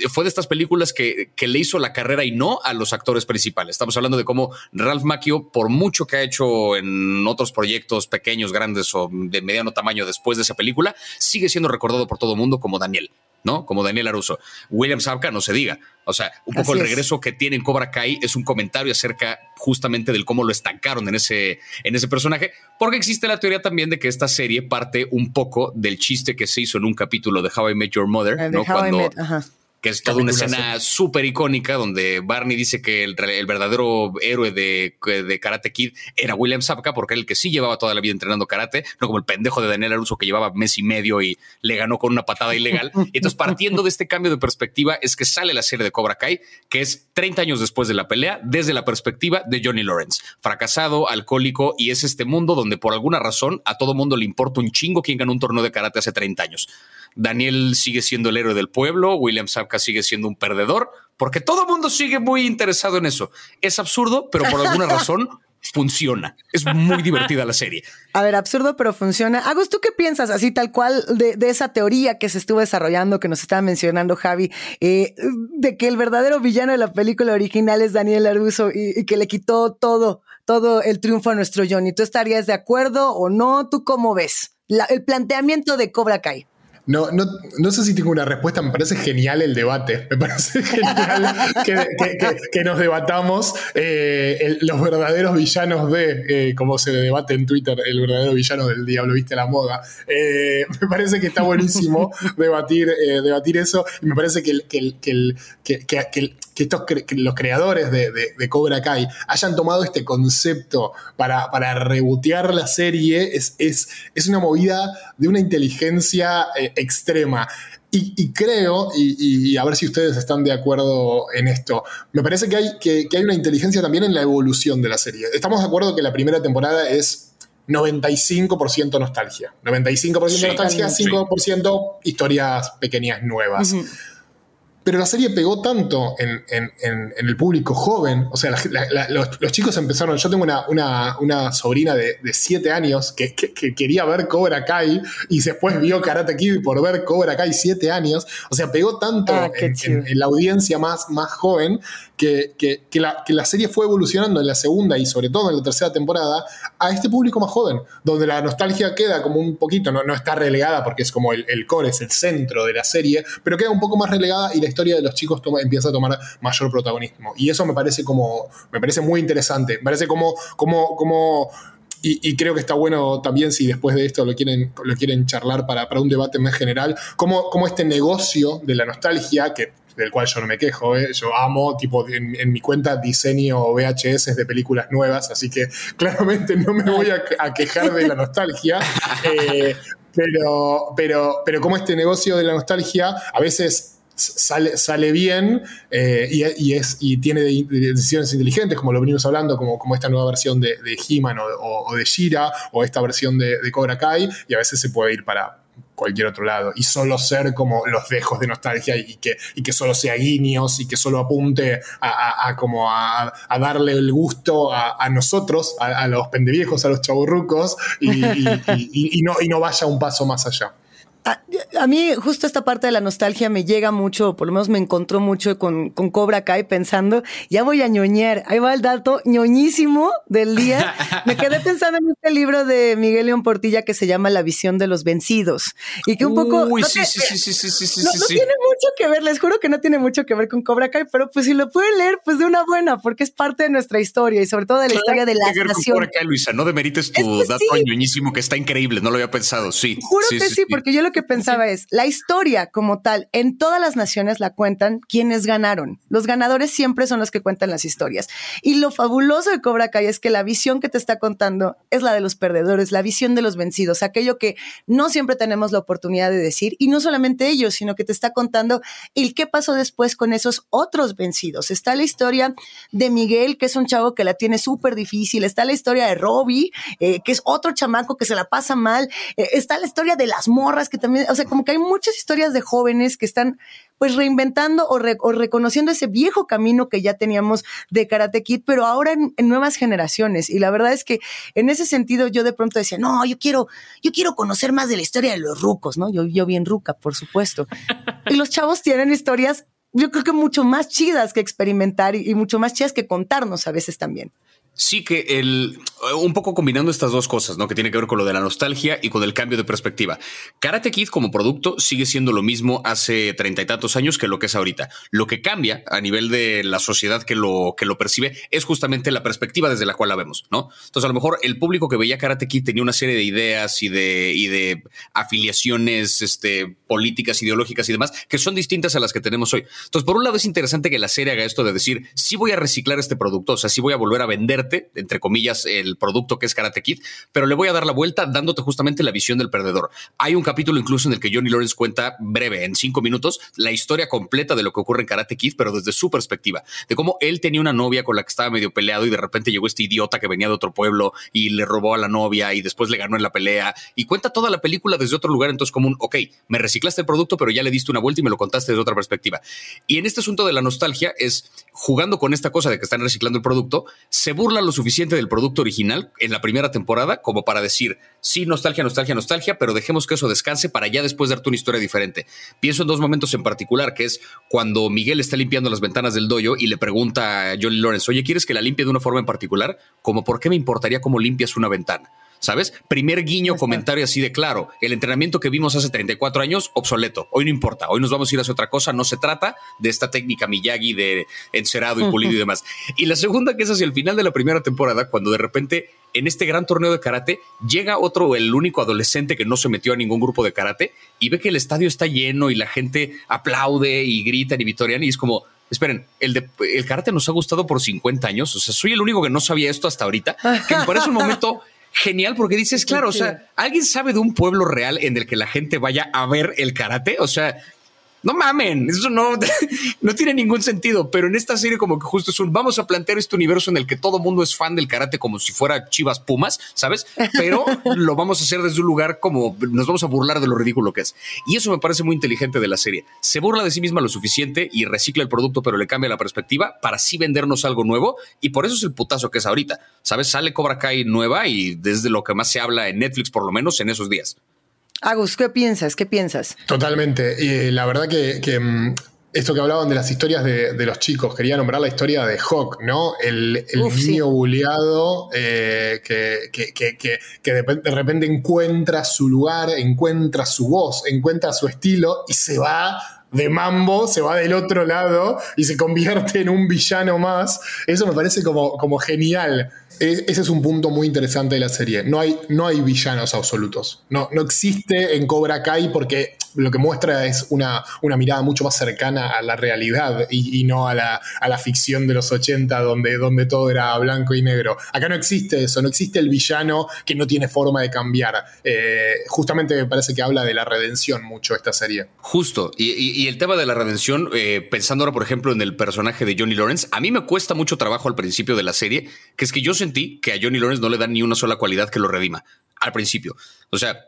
fue de estas películas que, que, le hizo la carrera y no a los actores principales. Estamos hablando de cómo Ralph Macchio, por mucho que ha hecho en otros proyectos pequeños, grandes o de mediano tamaño después de esa película, sigue siendo recordado por todo el mundo como Daniel. ¿no? Como Daniel Aruso. William Zabka no se diga. O sea, un poco el regreso que tiene en Cobra Kai es un comentario acerca justamente del cómo lo estancaron en ese, en ese personaje, porque existe la teoría también de que esta serie parte un poco del chiste que se hizo en un capítulo de How I Met Your Mother, ¿no? Cuando, que es toda una escena súper icónica donde Barney dice que el, verdadero héroe de, de, Karate Kid era William Zabka porque era el que sí llevaba toda la vida entrenando karate, no como el pendejo de Daniel Aruso que llevaba mes y medio y le ganó con una patada ilegal. Y <laughs> entonces, partiendo de este cambio de perspectiva, es que sale la serie de Cobra Kai, que es 30 años después de la pelea, desde la perspectiva de Johnny Lawrence, fracasado, alcohólico, y es este mundo donde por alguna razón a todo mundo le importa un chingo quien ganó un torneo de karate hace 30 años. Daniel sigue siendo el héroe del pueblo, William Zabka sigue siendo un perdedor, porque todo el mundo sigue muy interesado en eso. Es absurdo, pero por alguna <laughs> razón funciona. Es muy divertida la serie. A ver, absurdo, pero funciona. Agus, ¿tú qué piensas así tal cual de, esa teoría que se estuvo desarrollando, que nos estaba mencionando Javi, eh, de que el verdadero villano de la película original es Daniel Aruso y, que le quitó todo, todo el triunfo a nuestro Johnny? ¿Tú estarías de acuerdo o no? ¿Tú cómo ves el planteamiento de Cobra Kai? No, no, no, sé si tengo una respuesta, me parece genial el debate, me parece <laughs> genial que, nos debatamos eh, los verdaderos villanos de, eh, como se debate en Twitter, el verdadero villano del diablo viste la moda. Eh, <laughs> me parece que está buenísimo debatir, debatir eso me parece que, que, que, estos los creadores de, Cobra Kai hayan tomado este concepto para, para rebotear la serie es, es, es una movida de una inteligencia extrema. Y, creo, y, a ver si ustedes están de acuerdo en esto, me parece que hay, que, hay una inteligencia también en la evolución de la serie. Estamos de acuerdo que la primera temporada es 95% nostalgia. 95% nostalgia, 5% historias pequeñas nuevas. Pero la serie pegó tanto en, el público joven, o sea, los, chicos empezaron, yo tengo una, sobrina de 7 años que, quería ver Cobra Kai y después vio Karate Kid por ver Cobra Kai 7 años, o sea, pegó tanto ah, en, la audiencia más, más joven que, la, que la serie fue evolucionando en la segunda y sobre todo en la tercera temporada a este público más joven, donde la nostalgia queda como un poquito, no, no está relegada porque es como el, el core, es el centro de la serie, pero queda un poco más relegada y la historia de los chicos empieza a tomar mayor protagonismo. Y eso me parece como, me parece muy interesante. Me parece como, como, como y, creo que está bueno también si después de esto lo quieren, lo quieren charlar para, para un debate más general, como, como este negocio de la nostalgia, que del cual yo no me quejo, ¿eh? yo amo, tipo, en, mi cuenta diseño VHS de películas nuevas, así que claramente no me voy a, quejar de la nostalgia, eh, pero, pero, pero como este negocio de la nostalgia a veces sale, sale bien eh, y, es, y tiene decisiones inteligentes, como lo venimos hablando, como, como esta nueva versión de, de He-Man o, de Shira o esta versión de, Cobra Kai, y a veces se puede ir para cualquier otro lado y solo ser como los dejos de nostalgia y que, y que solo sea guiños y que solo apunte a, como a, darle el gusto a, nosotros, a, los pendeviejos, a los chaburrucos y, y, no, y no vaya un paso más allá. A, mí justo esta parte de la nostalgia me llega mucho, por lo menos me encontró mucho con, con Cobra Kai pensando, ya voy a ñoñar, ahí va el dato ñoñísimo del día. <laughs> Me quedé pensando en este libro de Miguel León Portilla que se llama La visión de los vencidos y que un poco... Uy, sí, sí, sí, sí, sí, sí, no, tiene mucho que ver, les juro que no tiene mucho que ver con Cobra Kai, pero pues si lo pueden leer, pues de una buena, porque es parte de nuestra historia y sobre todo de la historia de la nación. Cobra Kai, Luisa, no demerites tu dato ñoñísimo que está increíble, no lo había pensado, sí. Juro que sí, porque yo lo que pensaba es, la historia como tal, en todas las naciones la cuentan quienes ganaron. Los ganadores siempre son los que cuentan las historias. Y lo fabuloso de Cobra Kai es que la visión que te está contando es la de los perdedores, la visión de los vencidos, aquello que no siempre tenemos la oportunidad de decir. Y no solamente ellos, sino que te está contando el qué pasó después con esos otros vencidos. Está la historia de Miguel, que es un chavo que la tiene súper difícil. Está la historia de Robbie, eh, que es otro chamaco que se la pasa mal. Eh, está la historia de las morras, que también, o sea, como que hay muchas historias de jóvenes que están pues reinventando o, reconociendo ese viejo camino que ya teníamos de Karate Kid, pero ahora en, nuevas generaciones. Y la verdad es que en ese sentido yo de pronto decía, no, yo quiero, yo quiero conocer más de la historia de los rucos, ¿no? Yo, yo bien ruca, por supuesto. y los chavos tienen historias, yo creo que mucho más chidas que experimentar y mucho más chidas que contarnos a veces también. Sí, que el un poco combinando estas dos cosas, ¿no? Que tiene que ver con lo de la nostalgia y con el cambio de perspectiva. Karate Kid como producto sigue siendo lo mismo hace treinta y tantos años que lo que es ahorita. Lo que cambia a nivel de la sociedad que lo, que lo percibe es justamente la perspectiva desde la cual la vemos, ¿no? Entonces, a lo mejor el público que veía Karate Kid tenía una serie de ideas y de, y de afiliaciones este, políticas, ideológicas y demás que son distintas a las que tenemos hoy. Entonces, por un lado, es interesante que la serie haga esto de decir, sí voy a reciclar este producto, o sea, sí voy a volver a vender entre comillas, el producto que es Karate Kid, pero le voy a dar la vuelta dándote justamente la visión del perdedor. Hay un capítulo incluso en el que Johnny Lawrence cuenta breve, en cinco minutos, la historia completa de lo que ocurre en Karate Kid, pero desde su perspectiva, de cómo él tenía una novia con la que estaba medio peleado y de repente llegó este idiota que venía de otro pueblo y le robó a la novia y después le ganó en la pelea y cuenta toda la película desde otro lugar, entonces como un, ok, me reciclaste el producto, pero ya le diste una vuelta y me lo contaste desde otra perspectiva. Y en este asunto de la nostalgia es jugando con esta cosa de que están reciclando el producto, se burla lo suficiente del producto original en la primera temporada como para decir, sí, nostalgia, nostalgia, nostalgia, pero dejemos que eso descanse para ya después darte una historia diferente. Pienso en dos momentos en particular, que es cuando Miguel está limpiando las ventanas del doyo y le pregunta a Johnny Lawrence, oye, ¿quieres que la limpie de una forma en particular? Como, ¿por qué me importaría cómo limpias una ventana? ¿Sabes? Primer guiño, comentario así de claro. El entrenamiento que vimos hace 34 años, obsoleto. Hoy no importa. Hoy nos vamos a ir a hacer otra cosa. No se trata de esta técnica Miyagi de encerado y pulido y demás. Y la segunda, que es hacia el final de la primera temporada, cuando de repente en este gran torneo de karate llega otro, el único adolescente que no se metió a ningún grupo de karate y ve que el estadio está lleno y la gente aplaude y grita y vitorian y es como, esperen, el, de, el karate nos ha gustado por 50 años. O sea, soy el único que no sabía esto hasta ahorita, que me parece un momento <laughs> genial porque dices, claro, o sea, ¿alguien sabe de un pueblo real en el que la gente vaya a ver el karate? O sea, no mamen, eso no, <laughs> no tiene ningún sentido, pero en esta serie como que justo es un, vamos a plantear este universo en el que todo mundo es fan del karate como si fuera Chivas Pumas, ¿sabes? Pero <laughs> lo vamos a hacer desde un lugar como nos vamos a burlar de lo ridículo que es. Y eso me parece muy inteligente de la serie. Se burla de sí misma lo suficiente y recicla el producto, pero le cambia la perspectiva para así vendernos algo nuevo y por eso es el putazo que es ahorita, ¿sabes? Sale Cobra Kai nueva y desde lo que más se habla en Netflix por lo menos en esos días. Agus, ¿qué piensas? ¿Qué piensas? Totalmente. Y la verdad que, mm, esto que hablaban de las historias de, los chicos, quería nombrar la historia de Hawk, ¿no? El, niño buleado eh, que, que, de, repente encuentra su lugar, encuentra su voz, encuentra su estilo y se va de mambo, se va del otro lado y se convierte en un villano más. Eso me parece como, como genial. Ese es un punto muy interesante de la serie. No hay, no hay villanos absolutos. No, no existe en Cobra Kai porque lo que muestra es una, una mirada mucho más cercana a la realidad y, no a la, a la, ficción de los 80 donde, donde todo era blanco y negro. Acá no existe eso, no existe el villano que no tiene forma de cambiar. Eh, justamente me parece que habla de la redención mucho esta serie. Justo, y, el tema de la redención, eh, pensando ahora por ejemplo en el personaje de Johnny Lawrence, a mí me cuesta mucho trabajo al principio de la serie, que es que yo sentí que a Johnny Lawrence no le dan ni una sola cualidad que lo redima al principio. O sea,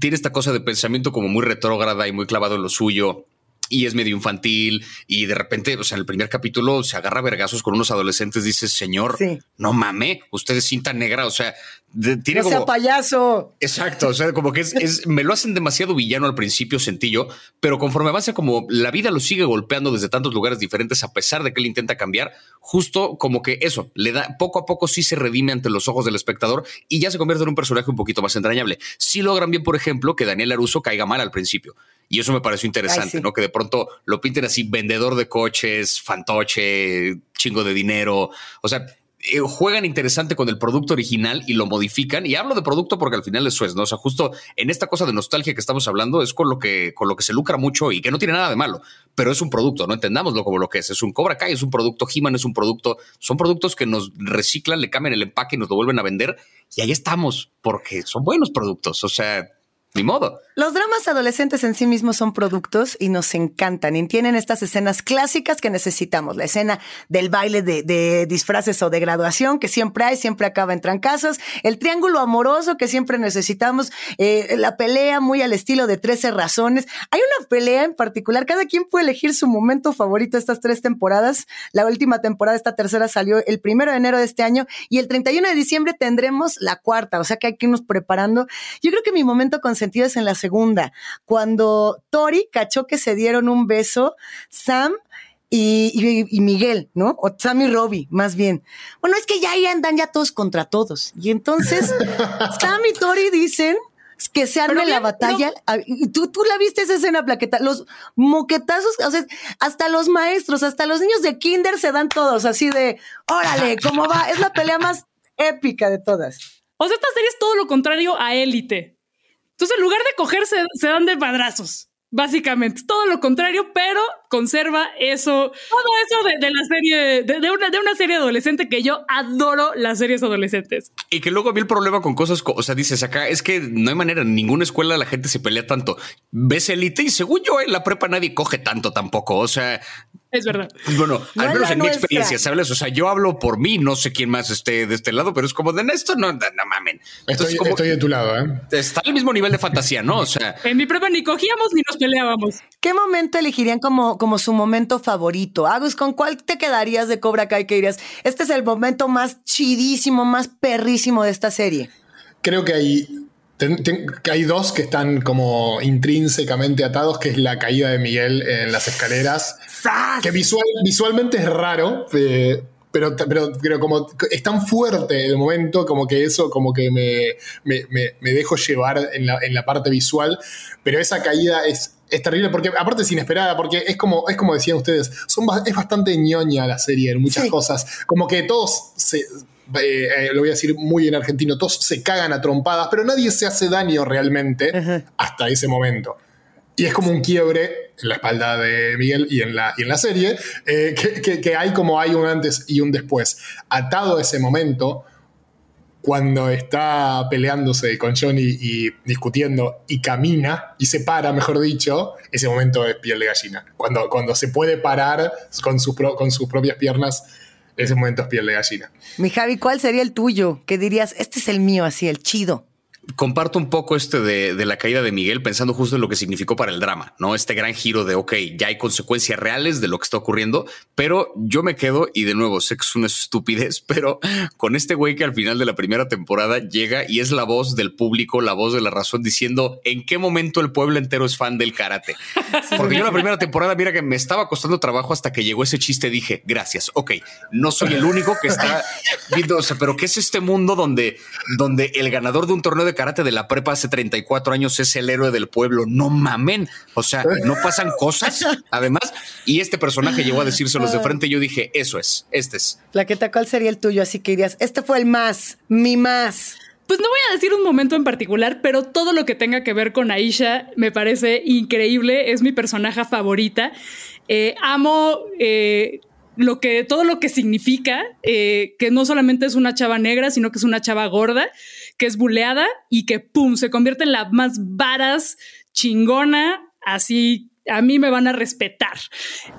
tiene esta cosa de pensamiento como muy retrógrada y muy clavado en lo suyo y es medio infantil y de repente, o sea, en el primer capítulo se agarra vergazos con unos adolescentes, dice, señor, no mame, usted es cinta negra, o sea, tiene no sea payaso. Exacto, o sea, como que es, me lo hacen demasiado villano al principio, sentillo, pero conforme avanza como la vida lo sigue golpeando desde tantos lugares diferentes a pesar de que él intenta cambiar, justo como que eso, le da poco a poco sí se redime ante los ojos del espectador y ya se convierte en un personaje un poquito más entrañable. Si logran bien, por ejemplo, que Daniel Aruso caiga mal al principio. Y eso me pareció interesante, ¿no? Que de pronto lo pinten así, vendedor de coches, fantoche, chingo de dinero. O sea, eh, juegan interesante con el producto original y lo modifican. Y hablo de producto porque al final eso es, ¿no? O sea, justo en esta cosa de nostalgia que estamos hablando es con lo que, con lo que se lucra mucho y que no tiene nada de malo, pero es un producto, no entendámoslo como lo que es. Es un Cobra Kai, es un producto, He-Man es un producto. Son productos que nos reciclan, le cambian el empaque y nos lo vuelven a vender. Y ahí estamos, porque son buenos productos. O sea, ni modo. Los dramas adolescentes en sí mismos son productos y nos encantan y tienen estas escenas clásicas que necesitamos. La escena del baile de, disfraces o de graduación que siempre hay, siempre acaba en trancazos. El triángulo amoroso que siempre necesitamos. Eh, la pelea muy al estilo de 13 razones. Hay una pelea en particular. Cada quien puede elegir su momento favorito estas tres temporadas. La última temporada, esta tercera, salió el primero de enero de este año y el 31 de diciembre tendremos la cuarta. O sea que hay que irnos preparando. Yo creo que mi momento consentido es en la segunda, cuando Tori cachó que se dieron un beso, Sam y, Miguel, ¿no? O Sam y Robbie, más bien. Bueno, es que ya ahí andan ya todos contra todos. Y entonces <laughs> Sam y Tori dicen que se arme la batalla. ¿Tú, tú la viste esa escena, plaqueta. Los moquetazos, o sea, hasta los maestros, hasta los niños de kinder se dan todos así de, órale, ¿cómo va? Es la pelea más épica de todas. O sea, esta serie es todo lo contrario a élite. Entonces, en lugar de cogerse, se dan de padrazos. Básicamente, todo lo contrario, pero conserva eso, todo eso de, la serie, de, una, de una serie adolescente que yo adoro las series adolescentes. Y que luego vi el problema con cosas, o sea, dices acá, es que no hay manera, en ninguna escuela la gente se pelea tanto. Ves elite y según yo en la prepa nadie coge tanto tampoco, o sea, Es verdad. Bueno, No al menos en mi nuestra. experiencia, ¿sabes? O sea, yo hablo por mí, no sé quién más esté de este lado, pero es como de esto no, no, no mamen. Entonces, Estoy, como estoy de tu lado, ¿eh? está al mismo nivel de fantasía, ¿no? O sea, En mi prueba ni cogíamos ni nos peleábamos. ¿Qué momento elegirían como, como su momento favorito? Agus, ¿con cuál te quedarías de Cobra Kai que dirías? Este es el momento más chidísimo, más perrísimo de esta serie. Creo que hay, ten- hay dos que están como intrínsecamente atados, que es la caída de Miguel en las escaleras, ¡Sas! que visual, visualmente es raro, eh, pero, pero, pero como es tan fuerte el momento, como que eso como que me, me, me- me dejo llevar en la, en la parte visual, pero esa caída es, es terrible porque aparte es inesperada, porque es como, es como decían ustedes, son, es bastante ñoña la serie en muchas Sí. cosas, como que todos se... eh, eh, lo voy a decir muy en argentino, todos se cagan a trompadas, pero nadie se hace daño realmente hasta ese momento. Y es como un quiebre en la espalda de Miguel y en la, y en la serie, eh, que, que- que hay como hay un antes y un después. Atado a ese momento, cuando está peleándose con Johnny y discutiendo y camina y se para, mejor dicho, ese momento es piel de gallina. Cuando, cuando se puede parar con, sus pro- con sus propias piernas, ese momento es piel de gallina. Mi Javi, ¿cuál sería el tuyo? Que dirías, este es el mío, así, el chido. Comparto un poco este de, de la caída de Miguel pensando justo en lo que significó para el drama, ¿no? Este gran giro de, ok, ya hay consecuencias reales de lo que está ocurriendo, pero yo me quedo, y de nuevo, sé que es una estupidez, <laughs> pero con este güey que al final de la primera temporada llega y es la voz del público, la voz de la razón, diciendo en qué momento el pueblo entero es fan del karate. <laughs> Porque yo la primera temporada, mira que me estaba costando trabajo hasta que llegó ese chiste, dije, gracias, ok, no soy el único que está viendo, o sea, pero ¿qué es este mundo donde, donde el ganador de un torneo de karate de la prepa hace 34 años es el héroe del pueblo? No mamen, o sea, no pasan cosas, además, y este personaje llegó a decírselos de frente y yo dije, eso es, este es. Plaqueta, ¿cuál sería el tuyo? Así que dirías, este fue el más, mi más. Pues no voy a decir un momento en particular, pero todo lo que tenga que ver con Aisha me parece increíble. Es mi personaje favorita. Eh, amo eh, lo que, todo lo que significa, eh, que no solamente es una chava negra, sino que es una chava gorda, que es buleada y que pum, se convierte en la más varas, chingona, así. A mí me van a respetar.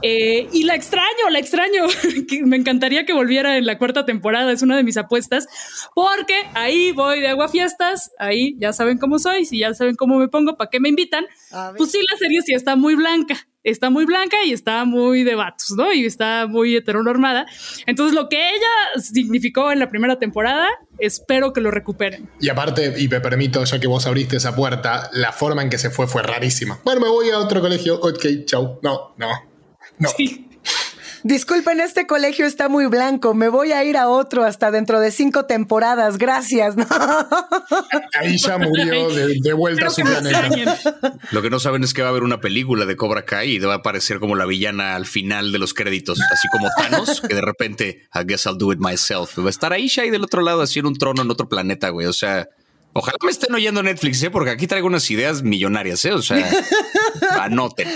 Eh, y la extraño, la extraño. <laughs> Me encantaría que volviera en la cuarta temporada. Es una de mis apuestas. Porque ahí voy de agua fiestas. Ahí ya saben cómo soy. Si ya saben cómo me pongo, ¿para qué me invitan? Pues sí, la serie sí está muy blanca. Está muy blanca y está muy de vatos, ¿no? Y está muy heteronormada. Entonces, lo que ella significó en la primera temporada, espero que lo recuperen. Y aparte, y me permito, ya que vos abriste esa puerta, la forma en que se fue fue rarísima. Bueno, me voy a otro colegio. Ok, chau. No, no. No. Sí. Disculpen, este colegio está muy blanco. Me voy a ir a otro hasta dentro de cinco temporadas. Gracias. ¿no? <laughs> Ahí ya murió de, de vuelta a su planeta. Lo que no saben es que va a haber una película de Cobra Kai y va a aparecer como la villana al final de los créditos, así como Thanos, que de repente, I guess I'll do it myself. Va a estar Aisha ahí del otro lado, así en un trono en otro planeta, güey. O sea, ojalá me estén oyendo Netflix, ¿eh? porque aquí traigo unas ideas millonarias, ¿eh? O sea, <laughs> anoten.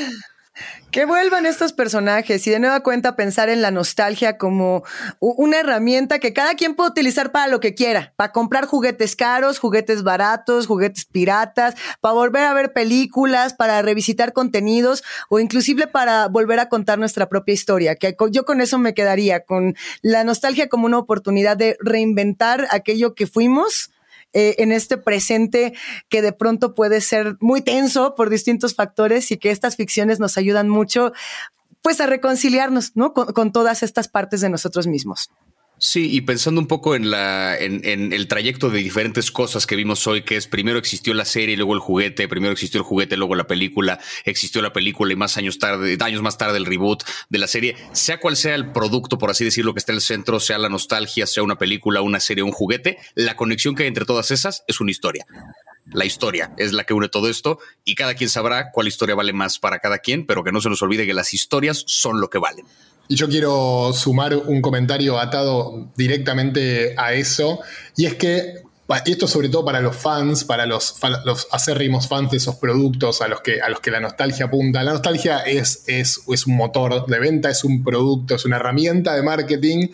Que vuelvan estos personajes y de nueva cuenta pensar en la nostalgia como una herramienta que cada quien puede utilizar para lo que quiera, para comprar juguetes caros, juguetes baratos, juguetes piratas, para volver a ver películas, para revisitar contenidos o inclusive para volver a contar nuestra propia historia. Que yo con eso me quedaría, con la nostalgia como una oportunidad de reinventar aquello que fuimos eh, en este presente que de pronto puede ser muy tenso por distintos factores y que estas ficciones nos ayudan mucho pues a reconciliarnos, ¿no? Con, con todas estas partes de nosotros mismos. Sí, y pensando un poco en la en, el trayecto de diferentes cosas que vimos hoy, que es primero existió la serie, luego el juguete, primero existió el juguete, luego la película, existió la película y más años tarde, años más tarde el reboot de la serie, sea cual sea el producto, por así decirlo, que está en el centro, sea la nostalgia, sea una película, una serie, un juguete, la conexión que hay entre todas esas es una historia. La historia es la que une todo esto y cada quien sabrá cuál historia vale más para cada quien, pero que no se nos olvide que las historias son lo que valen. Y yo quiero sumar un comentario atado directamente a eso, y es que, esto sobre todo para los fans, para los, los acérrimos fans de esos productos a los que, a los que la nostalgia apunta. La nostalgia es, es, es un motor de venta, es un producto, es una herramienta de marketing.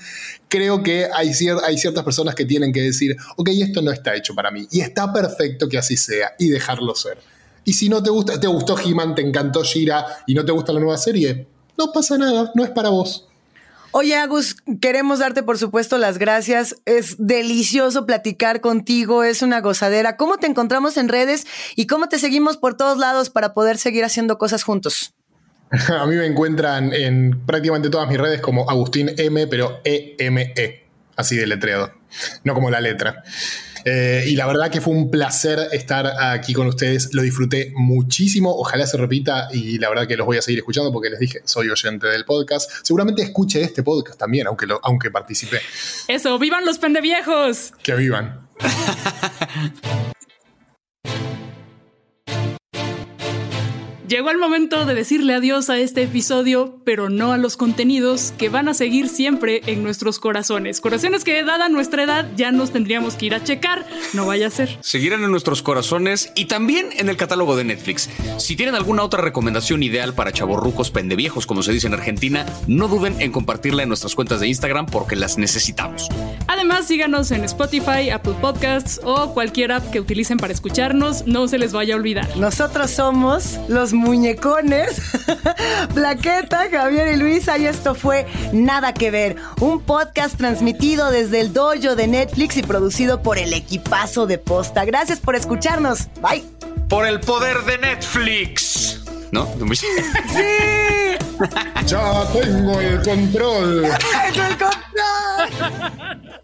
Creo que hay, cier- hay ciertas personas que tienen que decir, ok, esto no está hecho para mí, y está perfecto que así sea, y dejarlo ser. Y si no te gusta, te gustó He-Man, te encantó Shira y no te gusta la nueva serie, no pasa nada, no es para vos. Oye, Agus, queremos darte por supuesto las gracias. Es delicioso platicar contigo, es una gozadera. ¿Cómo te encontramos en redes y cómo te seguimos por todos lados para poder seguir haciendo cosas juntos? <laughs> A mí me encuentran en prácticamente todas mis redes como Agustín M, pero E-M-E, -E, así de letreado, no como la letra. Eh, y la verdad que fue un placer estar aquí con ustedes. Lo disfruté muchísimo. Ojalá se repita y la verdad que los voy a seguir escuchando porque les dije, soy oyente del podcast. Seguramente escuche este podcast también, aunque, lo, aunque participé. Eso, vivan los pendeviejos. Que vivan. <laughs> Llegó el momento de decirle adiós a este episodio, pero no a los contenidos que van a seguir siempre en nuestros corazones. Corazones que, dada nuestra edad, ya nos tendríamos que ir a checar. No vaya a ser. Seguirán en nuestros corazones y también en el catálogo de Netflix. Si tienen alguna otra recomendación ideal para chavorrucos pendeviejos, como se dice en Argentina, no duden en compartirla en nuestras cuentas de Instagram porque las necesitamos. Además, síganos en Spotify, Apple Podcasts o cualquier app que utilicen para escucharnos. No se les vaya a olvidar. Nosotros somos los muñecones, <laughs> Plaqueta, Javier y Luisa, y esto fue Nada que Ver, un podcast transmitido desde el dojo de Netflix y producido por el equipazo de posta. Gracias por escucharnos. Bye. Por el poder de Netflix. ¿No? <laughs> ¡Sí! ¡Ya tengo el control! <laughs> ¡Tengo el control!